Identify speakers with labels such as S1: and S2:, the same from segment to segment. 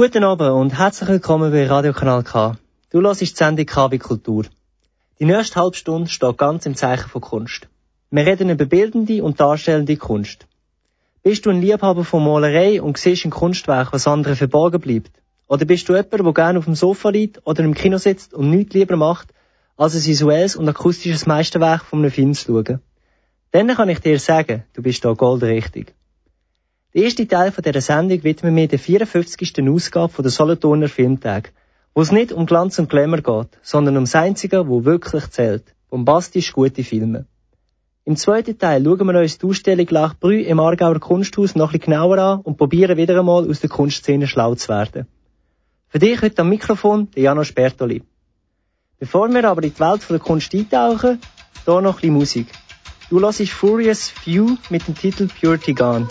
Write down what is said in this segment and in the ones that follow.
S1: Guten Abend und herzlich willkommen bei Radio Kanal K. Du hörst die Sendung KW Kultur. Die nächste halbe Stunde steht ganz im Zeichen von Kunst. Wir reden über bildende und darstellende Kunst. Bist du ein Liebhaber von Malerei und siehst ein Kunstwerk, was anderen verborgen bleibt? Oder bist du jemand, der gerne auf dem Sofa liegt oder im Kino sitzt und nichts lieber macht, als ein visuelles und akustisches Meisterwerk von einem Film zu schauen? Dann kann ich dir sagen, du bist da goldrichtig. Der erste Teil von dieser Sendung widmen wir der 54. Ausgabe der Solothurner Filmtag, wo es nicht um Glanz und Glamour geht, sondern um das Einzige, wo wirklich zählt, bombastisch gute Filme. Im zweiten Teil schauen wir uns die Ausstellung Lach Brü im Aargauer Kunsthaus noch ein genauer an und probieren wieder einmal aus der Kunstszene schlau zu werden. Für dich heute am Mikrofon der Janosch Bertoli. Bevor wir aber in die Welt der Kunst eintauchen, hier noch ein bisschen Musik. Du hörst Furious Few mit dem Titel Purity Gone.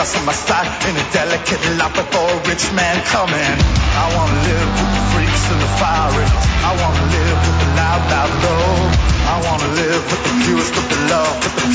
S2: The on my side in a delicate life before a rich man coming. I wanna live with the freaks and the fire I wanna live with the loud, loud love. I wanna live with the purest of the love, but the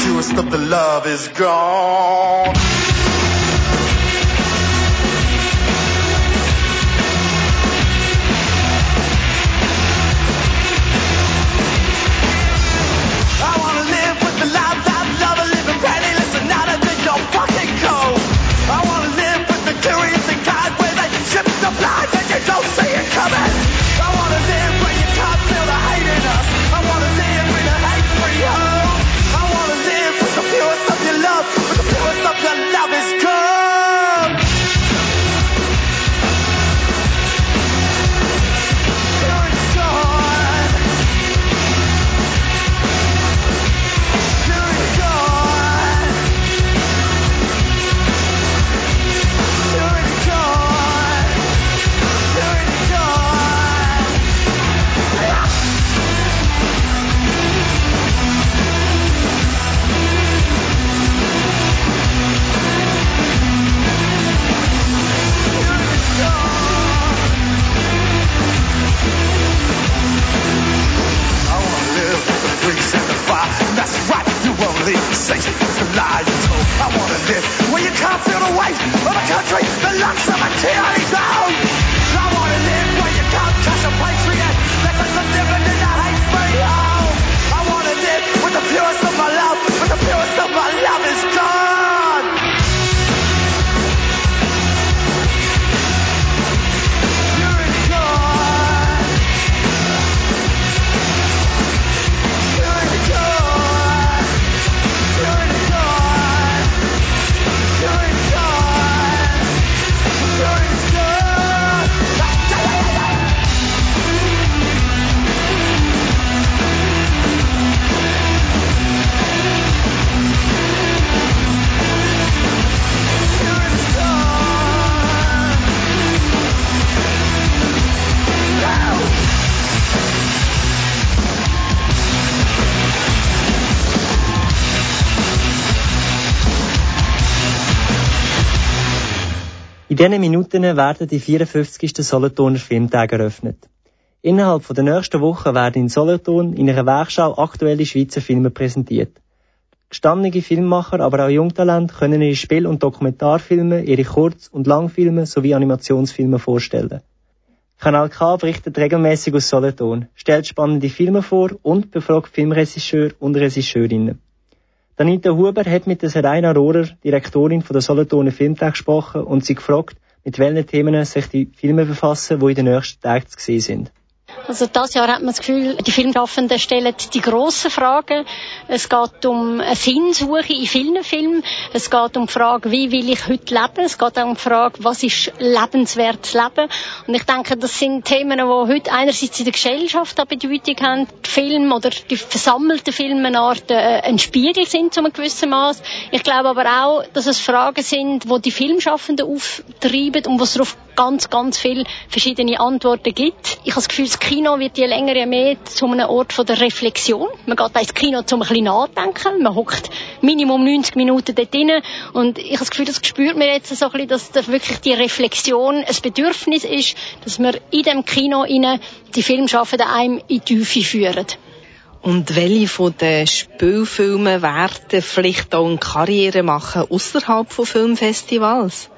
S2: I want to live. Where you can't feel the weight of a country the lumps of a tyranny's own. I want to live where you can't touch a patriot that doesn't live and that hates me. Oh, I want to live with the purest of my love, with the purest of my love is gone.
S1: In diesen Minuten werden die 54. Solothurner Filmtage eröffnet. Innerhalb der nächsten Wochen werden in Solothurn in einer Werkschau aktuelle Schweizer Filme präsentiert. Gestandene Filmmacher, aber auch Jungtalent können ihre Spiel- und Dokumentarfilme, ihre Kurz- und Langfilme sowie Animationsfilme vorstellen. Kanal K berichtet regelmäßig aus Solothurn, stellt spannende Filme vor und befragt Filmregisseur und Regisseurinnen. Danita Huber hat mit der Serena Rohrer, Direktorin von der Solothurner Filmtag, gesprochen und sie gefragt, mit welchen Themen sich die Filme befassen, die in den nächsten Tagen zu sehen sind.
S3: Also das Jahr hat man das Gefühl, die Filmschaffenden stellen die grossen Fragen. Es geht um eine Sinnsuche in vielen Filmen. Es geht um die Frage, wie will ich heute leben? Es geht auch um die Frage, was ist lebenswertes Leben? Und ich denke, das sind Themen, die heute einerseits in der Gesellschaft eine Bedeutung haben. Die Filme oder die versammelten Filme eine Art äh, ein Spiegel sind zu einem gewissen Maß. Ich glaube aber auch, dass es Fragen sind, die die Filmschaffenden auftreiben und was darauf ganz, ganz viele verschiedene Antworten gibt. Ich habe das Gefühl, das Kino wird je länger je mehr zu einem Ort von der Reflexion. Man geht ins Kino, um ein bisschen nachdenken. Man hockt Minimum 90 Minuten dort drin. Und ich habe das Gefühl, das spürt man jetzt so ein bisschen, dass das wirklich die Reflexion ein Bedürfnis ist, dass man in dem Kino rein die Filmschaffenden einem in die Tiefe führen.
S4: Und welche von den Spielfilmen werden vielleicht auch eine Karriere machen außerhalb von Filmfestivals?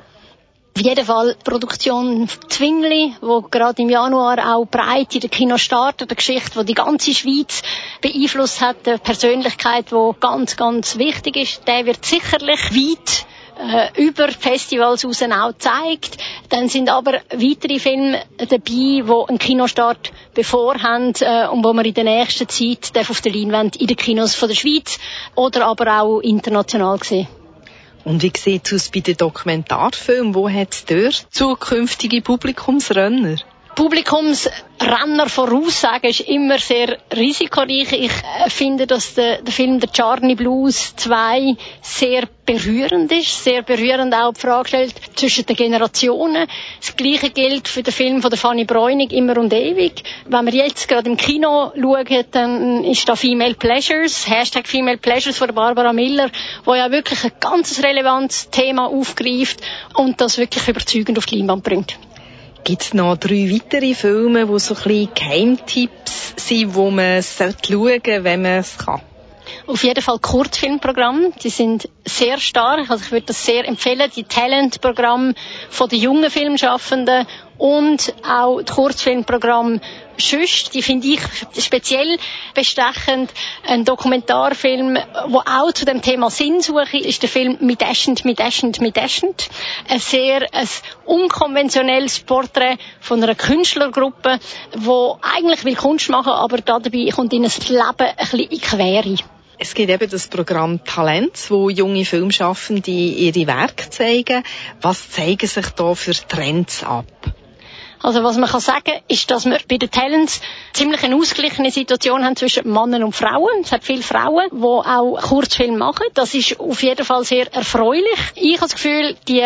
S3: Auf jeden Fall die Produktion Zwingli, wo gerade im Januar auch breit in der Kino startet, eine Geschichte, die die ganze Schweiz beeinflusst hat, eine Persönlichkeit, die ganz, ganz wichtig ist. Der wird sicherlich weit äh, über Festivals raus auch zeigt. Dann sind aber weitere Filme dabei, die einen Kinostart bevor haben äh, und wo wir in der nächsten Zeit auf der Leinwand in den Kinos von der Schweiz oder aber auch international sehen.
S4: Und wie sieht es aus bei den Dokumentarfilmen? Wo hat es dort zukünftige Publikumsrenner?
S3: Publikumsrenner voraussagen ist immer sehr risikoreich. Ich äh, finde, dass der, der Film der Charney Blues 2 sehr berührend ist, sehr berührend auch die Frage stellt zwischen den Generationen. Das Gleiche gilt für den Film von der Fanny Bräunig, immer und ewig. Wenn wir jetzt gerade im Kino schauen, dann ist da Female Pleasures, Hashtag Female Pleasures von Barbara Miller, wo ja wirklich ein ganz relevantes Thema aufgreift und das wirklich überzeugend auf die Leinwand bringt.
S4: Gibt es noch drei weitere Filme, die so ein bisschen Geheimtipps sind, wo man schauen sollte, wenn man es kann?
S3: Auf jeden Fall Kurzfilmprogramm. Die sind sehr stark. Also ich würde das sehr empfehlen. Die Talentprogramm von den jungen Filmschaffenden und auch das Kurzfilmprogramm Schüst, die finde ich speziell bestechend. Ein Dokumentarfilm, wo auch zu dem Thema Sinnsuche ist der Film Mit Eschend, mit Eschend, mit Eschend. Ein sehr ein unkonventionelles Porträt von einer Künstlergruppe, wo eigentlich will Kunst machen, aber dabei kommt ihnen das Leben ein bisschen in Quere.
S4: Es gibt eben das Programm Talent, wo junge Filmschaffende ihre Werke zeigen. Was zeigen sich da für Trends ab?
S3: Also was man kann sagen, ist, dass wir bei den Talents ziemlich eine ausgeglichene Situation haben zwischen Männern und Frauen. Es hat viele Frauen, die auch Kurzfilme machen. Das ist auf jeden Fall sehr erfreulich. Ich habe das Gefühl, die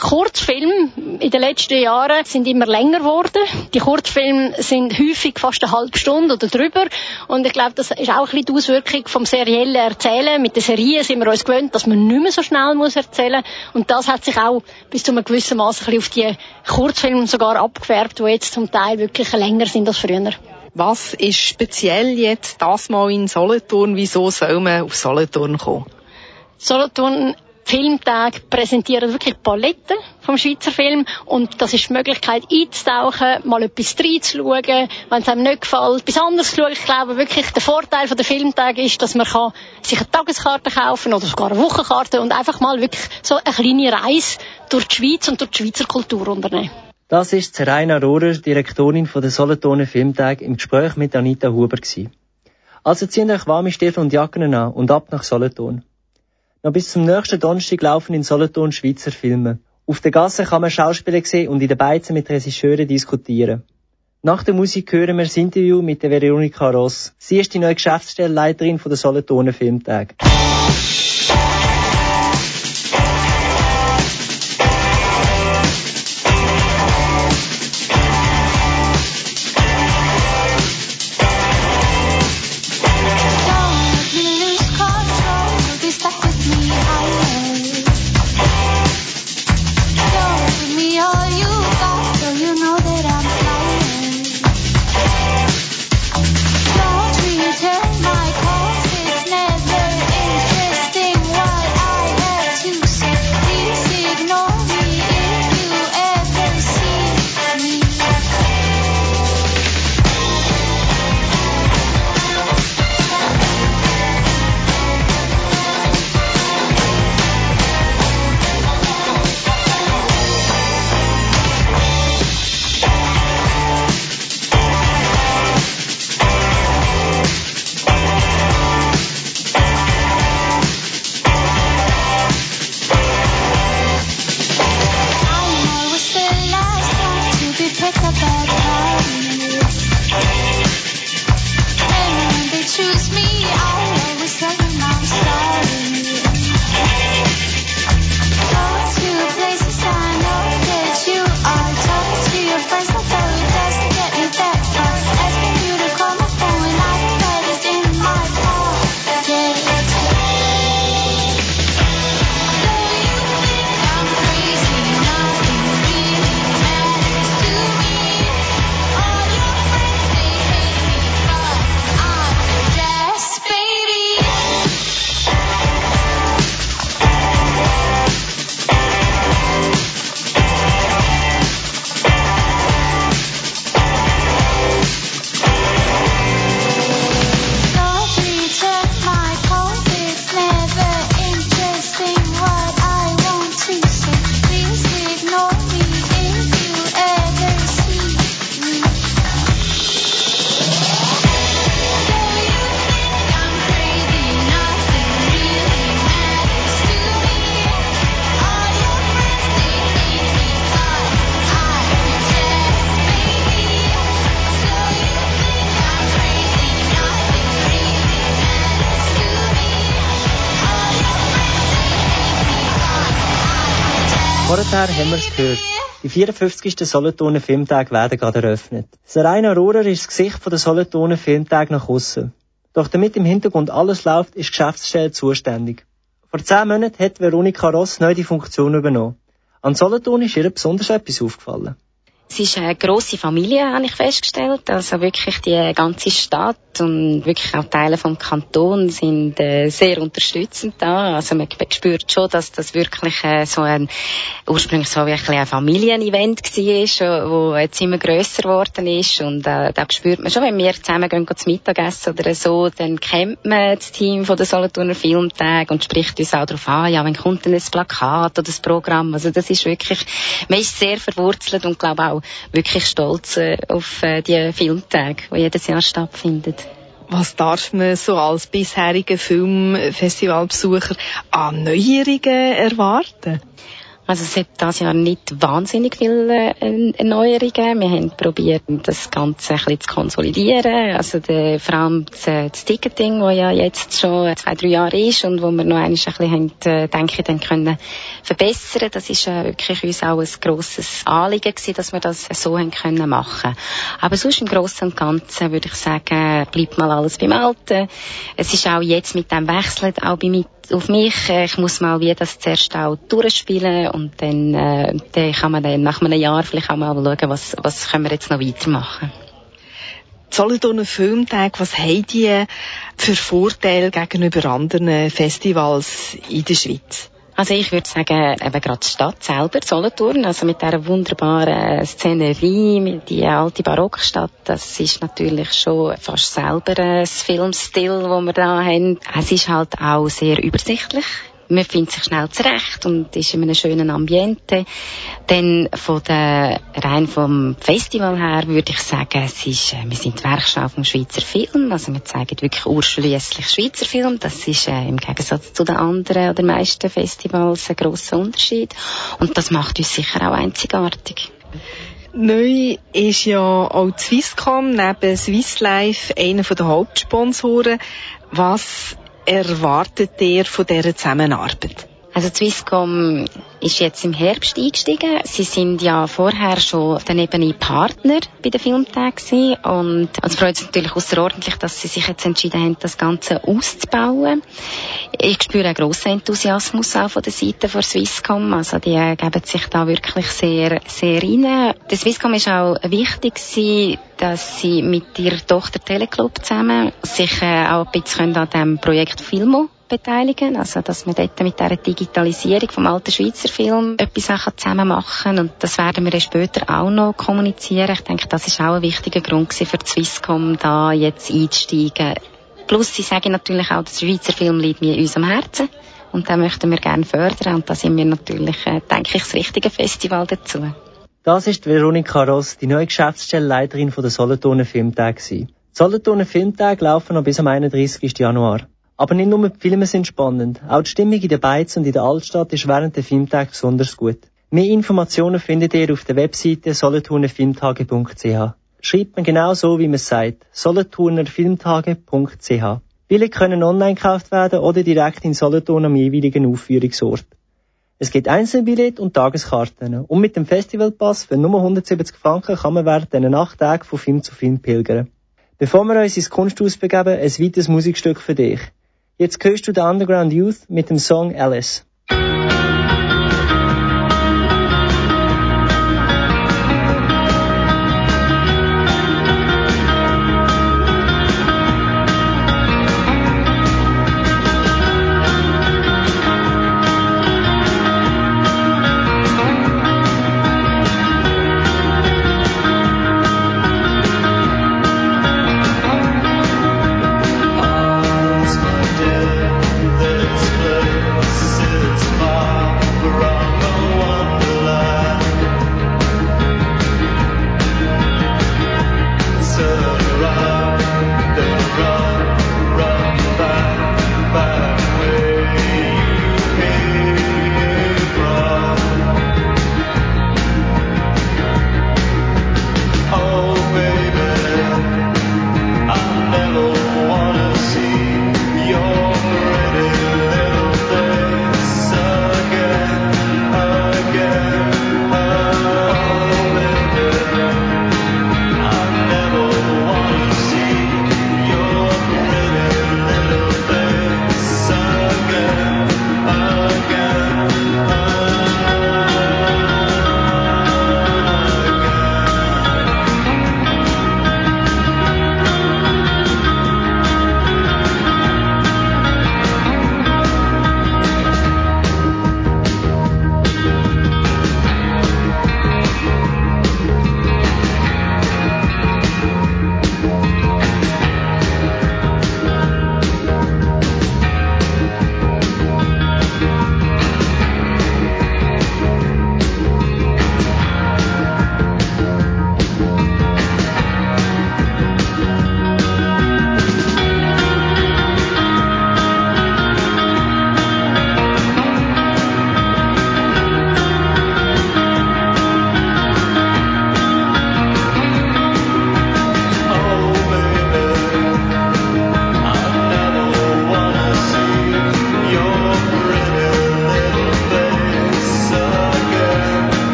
S3: Kurzfilme in den letzten Jahren sind immer länger geworden. Die Kurzfilme sind häufig fast eine halbe Stunde oder drüber. Und ich glaube, das ist auch ein bisschen die Auswirkung vom seriellen Erzählen. Mit den Serien sind wir uns gewöhnt, dass man nicht mehr so schnell muss erzählen muss. Und das hat sich auch bis zu einem gewissen Maß ein bisschen auf die Kurzfilme sogar abgefärbt, die jetzt zum Teil wirklich länger sind als früher.
S4: Was ist speziell jetzt das Mal in Solothurn? Wieso soll man auf Solothurn kommen?
S3: Solothurn Filmtag präsentieren wirklich Paletten vom Schweizer Film und das ist die Möglichkeit einzutauchen, mal etwas reinzuschauen, wenn es einem nicht gefällt, etwas anderes zu schauen. Ich glaube wirklich, der Vorteil von der Filmtag ist, dass man kann sich eine Tageskarte kaufen oder sogar eine Wochenkarte und einfach mal wirklich so eine kleine Reise durch die Schweiz und durch die Schweizer Kultur unternehmen.
S1: Das ist Seraina Rohrer, Direktorin von der Solothurner Filmtag, im Gespräch mit Anita Huber gewesen. Also zieht euch warme Stiefel und Jacken an und ab nach Solothurn. Noch bis zum nächsten Donnerstag laufen in Solothurn Schweizer Filme. Auf der Gasse kann man Schauspieler sehen und in den Beizen mit Regisseuren diskutieren. Nach der Musik hören wir das Interview mit der Veronika Ross. Sie ist die neue Geschäftsstellenleiterin der Solothurner Filmtag. Vorher haben wir es gehört. Die 54. Solothurner Filmtage werden gerade eröffnet. Serena Rohrer ist das Gesicht der Solothurner Filmtage nach außen. Doch damit im Hintergrund alles läuft, ist die Geschäftsstelle zuständig. Vor zehn Monaten hat Veronika Ross neu die Funktion übernommen. An Solothurn ist ihr besonders etwas aufgefallen.
S5: Es ist eine grosse Familie, habe ich festgestellt. Also wirklich die ganze Stadt und wirklich auch Teile vom Kanton sind äh, sehr unterstützend da. Also man spürt schon, dass das wirklich äh, so ein ursprünglich so wie ein, Familienevent war, wo jetzt immer grösser geworden ist und äh, da spürt man schon, wenn wir zusammen gehen, gehen zum Mittagessen oder so, dann kennt man das Team von der Solothurner Filmtag und spricht uns auch darauf an, ja, wenn kommt denn ein Plakat oder das Programm. Also das ist wirklich, man ist sehr verwurzelt und glaube auch wirklich stolz äh, auf äh, die Filmtage, die jedes Jahr stattfinden.
S4: Was darf man so als bisheriger Filmfestivalbesucher an Neuerungen erwarten?
S5: Also es hat dieses Jahr nicht wahnsinnig viele äh, Erneuerungen. Wir haben probiert, das Ganze ein bisschen zu konsolidieren. Also der, vor allem das, äh, das Ticketing, das ja jetzt schon zwei, drei Jahre ist und wo wir noch ein bisschen haben, äh, denke ich, dann können verbessern. Das ist äh, wirklich uns auch ein grosses Anliegen gewesen, dass wir das so haben können machen. Aber sonst im Großen und Ganzen würde ich sagen, bleibt mal alles beim Alten. Es ist auch jetzt mit dem Wechsel auch bei auf mich. Äh, ich muss mal wie das zuerst auch durchspielen und dann, äh, dann kann man dann nach einem Jahr vielleicht auch mal schauen, was, was können wir jetzt noch weitermachen.
S4: Solothurner Filmtag, was haben die für Vorteile gegenüber anderen Festivals in der Schweiz?
S5: Also ich würde sagen, eben gerade die Stadt selber, Solothurn, also mit dieser wunderbaren Szenerie, mit die alte Barockstadt, das ist natürlich schon fast selber ein Filmstil, wo wir da haben. Es ist halt auch sehr übersichtlich man findet sich schnell zurecht und ist in einem schönen Ambiente. Dann von der, rein vom Festival her würde ich sagen, es ist, äh, wir sind die Werkstatt vom Schweizer Film, also wir zeigen wirklich urschliesslich Schweizer Film. Das ist äh, im Gegensatz zu den anderen oder meisten Festivals ein grosser Unterschied und das macht uns sicher auch einzigartig.
S4: Neu ist ja auch die Swisscom neben Swiss Life einer der Hauptsponsoren. Was erwartet ihr von dieser Zusammenarbeit?
S5: Also Swisscom ist jetzt im Herbst eingestiegen. Sie sind ja vorher schon daneben Partner bei den Filmtagen und es freut uns natürlich außerordentlich, dass sie sich jetzt entschieden haben, das Ganze auszubauen. Ich spüre einen grossen Enthusiasmus auch von der Seite von Swisscom. Also die geben sich da wirklich sehr, sehr rein. Der Swisscom ist auch wichtig gewesen, dass sie mit ihrer Tochter Teleclub zusammen sich äh, auch ein bisschen an dem Projekt Filmo beteiligen, also dass wir dort mit dieser Digitalisierung vom alten Schweizer Film etwas auch zusammen machen und das werden wir später auch noch kommunizieren. Ich denke, das ist auch ein wichtiger Grund für die Swisscom, da jetzt einzusteigen. Plus, sie sagen natürlich auch, der Schweizer Film liegt mir in unserem Herzen und den möchten wir gerne fördern und da sind wir natürlich, äh, denke ich, das richtige Festival dazu.
S1: Das ist Veronika Ross, die neue Geschäftsstellenleiterin der Solothurner Filmtag. Die Solothurner Filmtage laufen noch bis am 31. Januar. Aber nicht nur die Filme sind spannend, auch die Stimmung in der Beiz und in der Altstadt ist während der Filmtage besonders gut. Mehr Informationen findet ihr auf der Webseite solothurnerfilmtage.ch. Schreibt man genau so, wie man es sagt, solothurnerfilmtage.ch. Bilder können online gekauft werden oder direkt in Solothurn am jeweiligen Aufführungsort. Es gibt Einzelbillett und Tageskarten. Und mit dem Festivalpass für nur 170 Franken kann man während diesen acht Tagen von Film zu Film pilgern. Bevor wir uns ins Kunsthaus begeben, ein weiteres Musikstück für dich. Jetzt hörst du The Underground Youth mit dem Song Alice.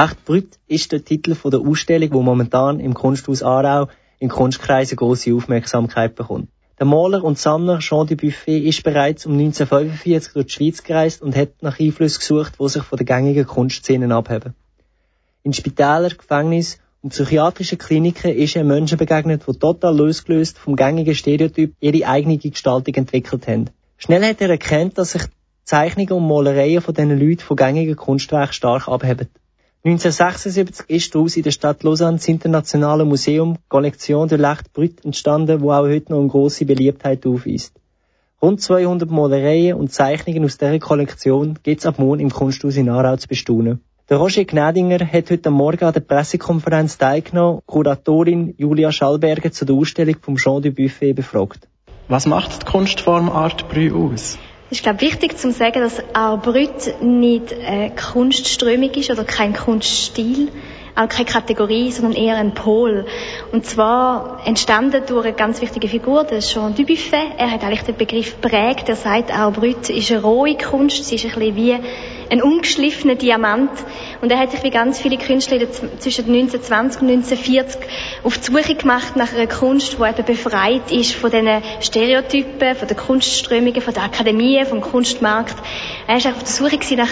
S1: Lecht Brüt ist der Titel der Ausstellung, die momentan im Kunsthaus Aarau in Kunstkreisen große Aufmerksamkeit bekommt. Der Maler und Sammler Jean Dubuffet ist bereits um 1945 durch die Schweiz gereist und hat nach Einflüssen gesucht, die sich von den gängigen Kunstszenen abheben. In Spitälern, Gefängnissen und psychiatrischen Kliniken ist er Menschen begegnet, die total losgelöst vom gängigen Stereotyp ihre eigene Gestaltung entwickelt haben. Schnell hat er erkannt, dass sich Zeichnungen und Malereien von diesen Leuten von gängigen Kunstwerken stark abheben. 1976 ist daraus in der Stadt Lausanne das internationale Museum Collection de l'Art Brut entstanden, wo auch heute noch eine grosse Beliebtheit aufweist. Rund 200 Malereien und Zeichnungen aus dieser Kollektion gibt es ab morgen im Kunsthaus in Aarau zu bestaunen. Der Roger Gnädinger hat heute Morgen an der Pressekonferenz teilgenommen, Kuratorin Julia Schallberger zu der Ausstellung vom Jean du Buffet befragt.
S6: Was macht die Kunstform Art Brut aus?
S7: Ist, glaube ich, wichtig zu sagen, dass Art Brut nicht eine Kunstströmung ist oder kein Kunststil, auch keine Kategorie, sondern eher ein Pol. Und zwar entstanden durch eine ganz wichtige Figur, der Jean Dubuffet. Er hat eigentlich den Begriff prägt. Er sagt, Art Brut ist eine rohe Kunst. Sie ist ein bisschen wie ein ungeschliffener Diamant. Und er hat sich wie ganz viele Künstler zwischen 1920 und 1940 auf die Suche gemacht nach einer Kunst, die eben befreit ist von diesen Stereotypen, von den Kunstströmungen, von den Akademien, vom Kunstmarkt. Er war auf der Suche nach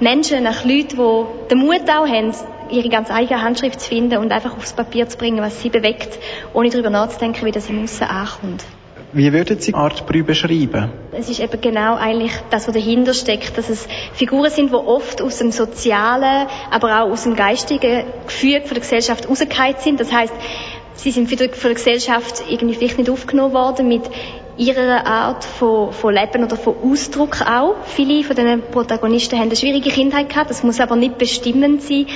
S7: Menschen, nach Leuten, die den Mut auch haben, ihre ganz eigene Handschrift zu finden und einfach aufs Papier zu bringen, was sie bewegt, ohne darüber nachzudenken, wie das im Aussen ankommt.
S6: Wie würden Sie Art Brü beschreiben?
S7: Es ist eben genau eigentlich das, was dahinter steckt, dass es Figuren sind, die oft aus dem sozialen, aber auch aus dem geistigen Gefüge von der Gesellschaft rausgefallen sind. Das heißt, sie sind von der, von der Gesellschaft irgendwie vielleicht nicht aufgenommen worden mit ihrer Art von, von Leben oder von Ausdruck auch. Viele von den Protagonisten haben eine schwierige Kindheit gehabt, das muss aber nicht bestimmend sein.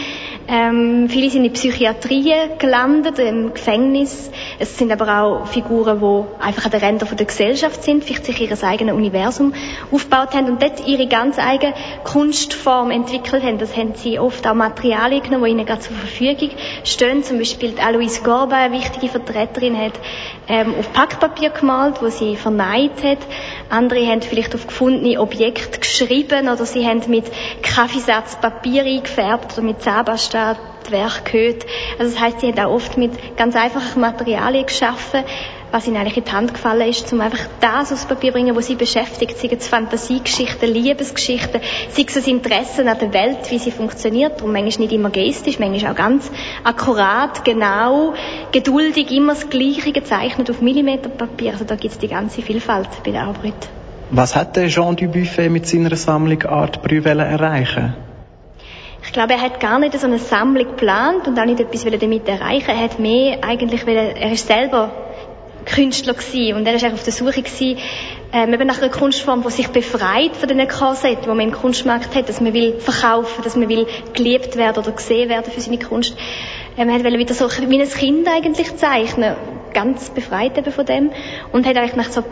S7: Ähm, viele sind in Psychiatrie gelandet, im Gefängnis. Es sind aber auch Figuren, die einfach an den Rändern der Gesellschaft sind, vielleicht sich ihr eigenes Universum aufgebaut haben und dort ihre ganz eigene Kunstform entwickelt haben. Das haben sie oft auch Materialien genommen, die ihnen gerade zur Verfügung stehen. Zum Beispiel Alois Gorba, eine wichtige Vertreterin, hat ähm, auf Packpapier gemalt, wo sie verneint hat. Andere haben vielleicht auf gefundene Objekte geschrieben oder sie haben mit Kaffeesatz Papier eingefärbt oder mit Zahnpasta die gehört. Also das heißt, sie haben auch oft mit ganz einfachen Materialien geschaffen, was ihnen eigentlich in die Hand gefallen ist, um einfach das aufs Papier zu bringen, was sie beschäftigt, sei es Fantasiegeschichten, Liebesgeschichten, sei es das Interesse an der Welt, wie sie funktioniert, darum manchmal nicht immer gestisch, manchmal auch ganz akkurat, genau, geduldig, immer das Gleiche gezeichnet auf Millimeterpapier, also da gibt es die ganze Vielfalt bei der Arbeit.
S6: Was hat der Jean Dubuffet mit seiner Sammlung Art Brüvelle erreichen?
S7: Ich glaube, er hat gar nicht so eine Sammlung geplant und auch nicht etwas damit erreichen. Er hat mehr eigentlich, weil er ist selber Künstler gewesen. und er war auf der Suche gewesen, ähm, eben nach einer Kunstform, die sich befreit von den Korsetten, die man im Kunstmarkt hat, dass man will verkaufen, dass man will geliebt werden oder gesehen werden für seine Kunst. Ähm, er wollte wieder so wie ein Kind eigentlich zeichnen, ganz befreit eben von dem und hat eigentlich nach so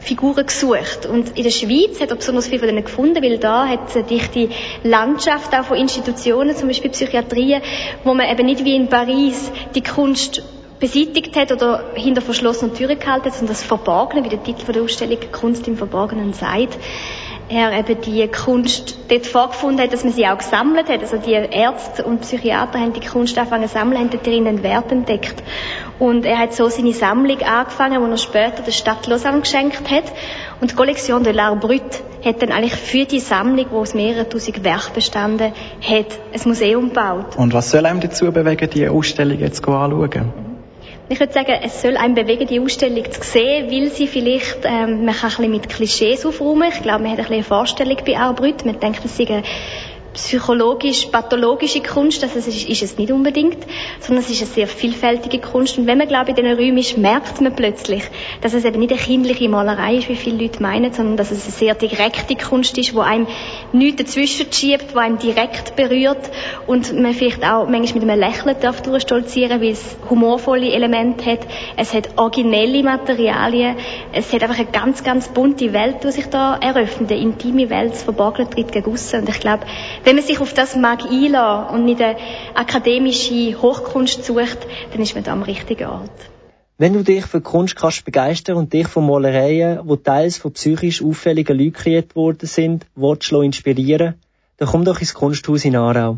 S7: Figuren gesucht. Und in der Schweiz hat er besonders viel von denen gefunden, weil da hat es eine dichte Landschaft auch von Institutionen, zum Beispiel Psychiatrien, wo man eben nicht wie in Paris die Kunst beseitigt hat oder hinter verschlossenen Türen gehalten hat, sondern das Verborgene, wie der Titel der Ausstellung Kunst im Verborgenen sagt, er eben die Kunst dort vorgefunden hat, dass man sie auch gesammelt hat. Also die Ärzte und Psychiater haben die Kunst angefangen zu sammeln, haben dort einen Wert entdeckt. Und er hat so seine Sammlung angefangen, die er später der Stadt Lausanne geschenkt hat. Und die Collection de l'Art Brut hat dann eigentlich für die Sammlung, die aus mehreren tausend Werken bestanden hat, ein Museum gebaut.
S6: Und was soll einem dazu bewegen, die Ausstellung jetzt anzuschauen?
S7: Ich würde sagen, es soll einem bewegen, die Ausstellung zu sehen, weil sie vielleicht, ähm, man kann ein bisschen mit Klischees aufräumen. Ich glaube, man hat ein bisschen eine Vorstellung bei Arbrüt. Man denkt, das sei eine psychologisch-pathologische Kunst, das ist, ist, es nicht unbedingt, sondern es ist eine sehr vielfältige Kunst. Und wenn man, glaube ich, in diesen Räumen ist, merkt man plötzlich, dass es eben nicht eine kindliche Malerei ist, wie viele Leute meinen, sondern dass es eine sehr direkte Kunst ist, wo einem nichts dazwischen schiebt, wo einem direkt berührt und man vielleicht auch manchmal mit einem Lächeln darf durchstolzieren, weil es humorvolle Elemente hat. Es hat originelle Materialien. Es hat einfach eine ganz, ganz bunte Welt, die sich da eröffnet, eine intime Welt, das Verborgene tritt gegen Und ich glaube, wenn man sich auf das mag einlassen und nicht eine akademische Hochkunst sucht, dann ist man da am richtigen Ort.
S1: Wenn du dich für Kunst kannst begeistern und dich von Malereien, die teils von psychisch auffälligen Leuten kreiert worden sind, willst inspirieren, dann komm doch ins Kunsthaus in Aarau.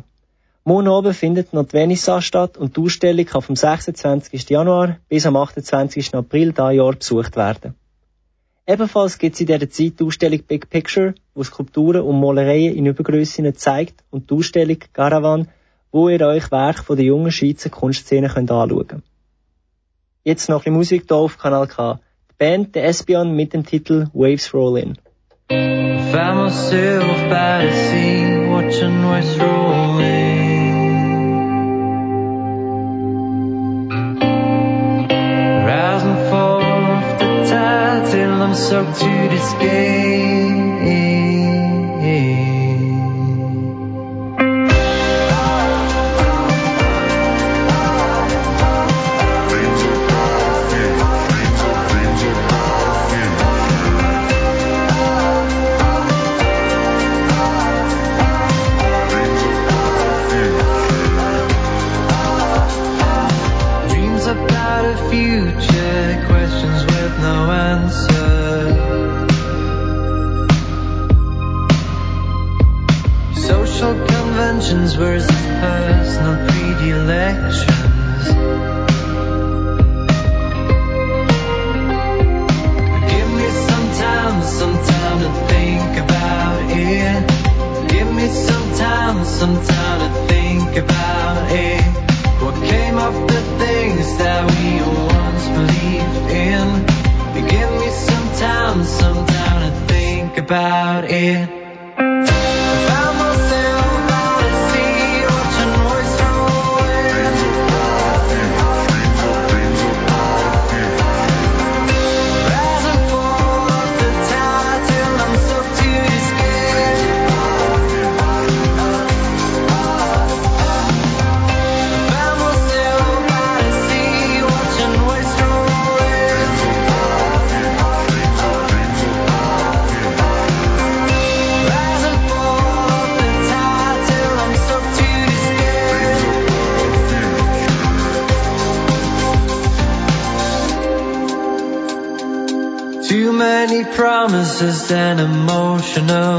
S1: Morgen oben findet noch die Vernissage statt und die Ausstellung kann vom 26. Januar bis am 28. April dieses Jahr besucht werden. Ebenfalls gibt es in dieser Zeit die Ausstellung Big Picture, wo Skulpturen und Malereien in Übergrössen zeigt und die Ausstellung Caravan, wo ihr euch Werk von der jungen Schweizer Kunstszene könnt anschauen könnt. Jetzt noch ein Musik hier auf Kanal K. Die Band The Espion mit dem Titel Waves Roll In.
S8: Found myself by the sea, watching waves roll till I'm soaked to the skin. About future, questions with no. Social conventions personal predilections. Give me some time, some time to think about it. Give me some time, some time to think about it. What came of the things that we once believed in? Give me some time, some time to think about it. Found promises and emotional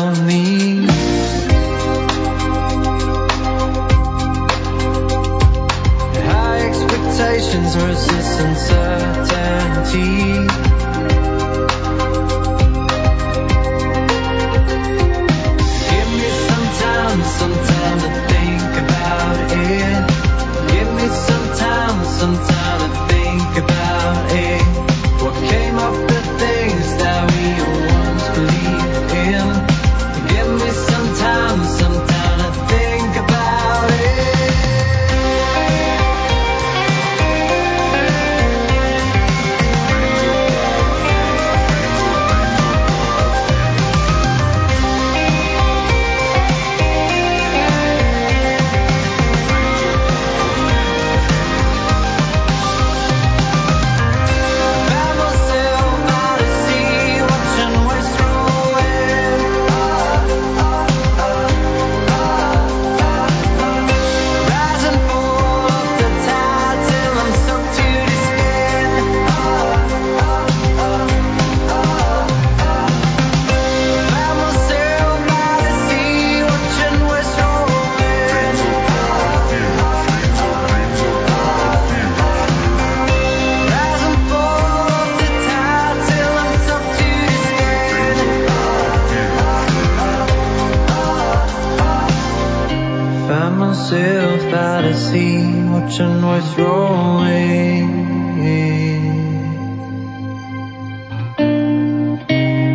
S8: myself by the sea, watching waves rolling.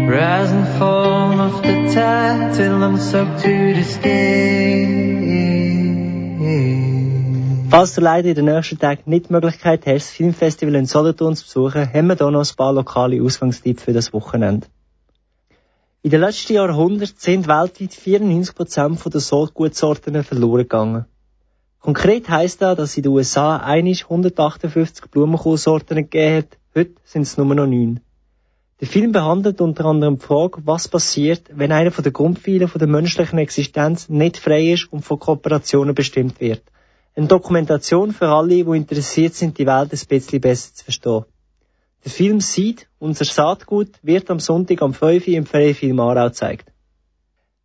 S8: Rise and fall off the tide till I'm soaked to the skin.
S1: Falls du leider in den nächsten Tagen nicht die Möglichkeit hast, das Filmfestival in Solothurn zu besuchen, haben wir hier noch ein paar lokale Ausgangstipps für das Wochenende. In den letzten Jahrhunderten sind weltweit 94% der Saatgutsorten verloren gegangen. Konkret heisst das, dass in den USA einig 158 Blumenkohlsorten gegeben hat, heute sind es nur noch 9. Der Film behandelt unter anderem die Frage, was passiert, wenn einer von den Grundpfeilern der menschlichen Existenz nicht frei ist und von Kooperationen bestimmt wird. Eine Dokumentation für alle, die interessiert sind, die Welt ein bisschen besser zu verstehen. Der Film Seed, unser Saatgut, wird am Sonntag am 5 Uhr im Freifilm Aarau gezeigt.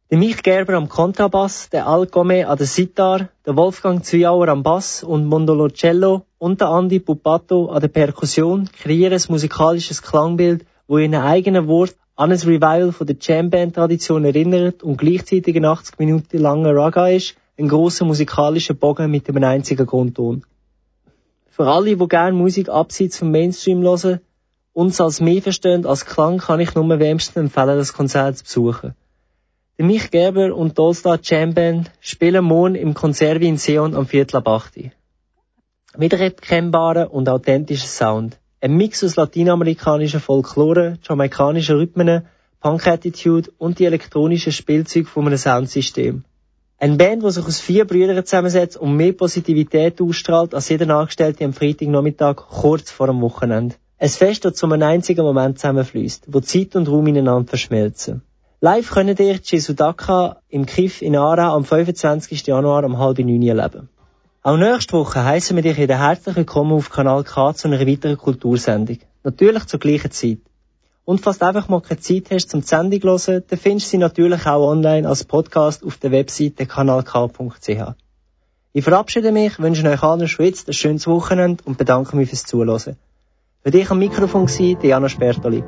S1: Der Mich Gerber am Kontrabass, der Al Gome an der Sitar, der Wolfgang Zwiauer am Bass und Mondolocello und der Andi Pupato an der Perkussion kreieren ein musikalisches Klangbild, wo in eigenen Wort an ein Revival von der Jamband-Tradition erinnert und gleichzeitig ein 80 Minuten langer Raga ist, ein grosser musikalischer Bogen mit einem einzigen Grundton. Für alle, die gerne Musik abseits vom Mainstream hören, uns als mehr verstehen als Klang, kann ich nur wärmstens empfehlen, das Konzert zu besuchen. Der Mich Gerber und die Allstar Jam Band spielen morgen im Konservi in Seon am Viertel ab 8 Uhr. Wiedererkennbarer und authentischer Sound. Ein Mix aus lateinamerikanischen Folklore, jamaikanischen Rhythmen, Punk-Attitude und die elektronischen Spielzeuge von einem Soundsystem. Eine Band, die sich aus vier Brüdern zusammensetzt und mehr Positivität ausstrahlt als jeder Angestellte am Freitagnachmittag kurz vor dem Wochenende. Ein Fest, das zu einem einzigen Moment zusammenfließt, wo Zeit und Raum ineinander verschmelzen. Live könnt ihr Chisudaka im Kiff in Ara am 25. Januar um halb neun erleben. Auch nächste Woche heißen wir dich wieder herzlich willkommen auf Kanal K zu einer weiteren Kultursendung. Natürlich zur gleichen Zeit. Und falls du einfach mal keine Zeit hast zum Sendung hören, dann findest du sie natürlich auch online als Podcast auf der Webseite kanalk.ch. Ich verabschiede mich, wünsche euch allen schon jetzt ein schönes Wochenende und bedanke mich fürs Zuhören. Für dich am Mikrofon war Diana Spertoli.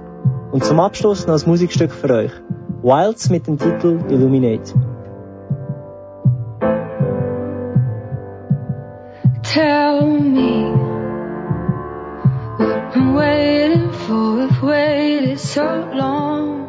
S1: Und zum Abschluss noch ein Musikstück für euch. Wilds mit dem Titel Illuminate.
S9: Tell me what I'm waiting for. I've waited so long.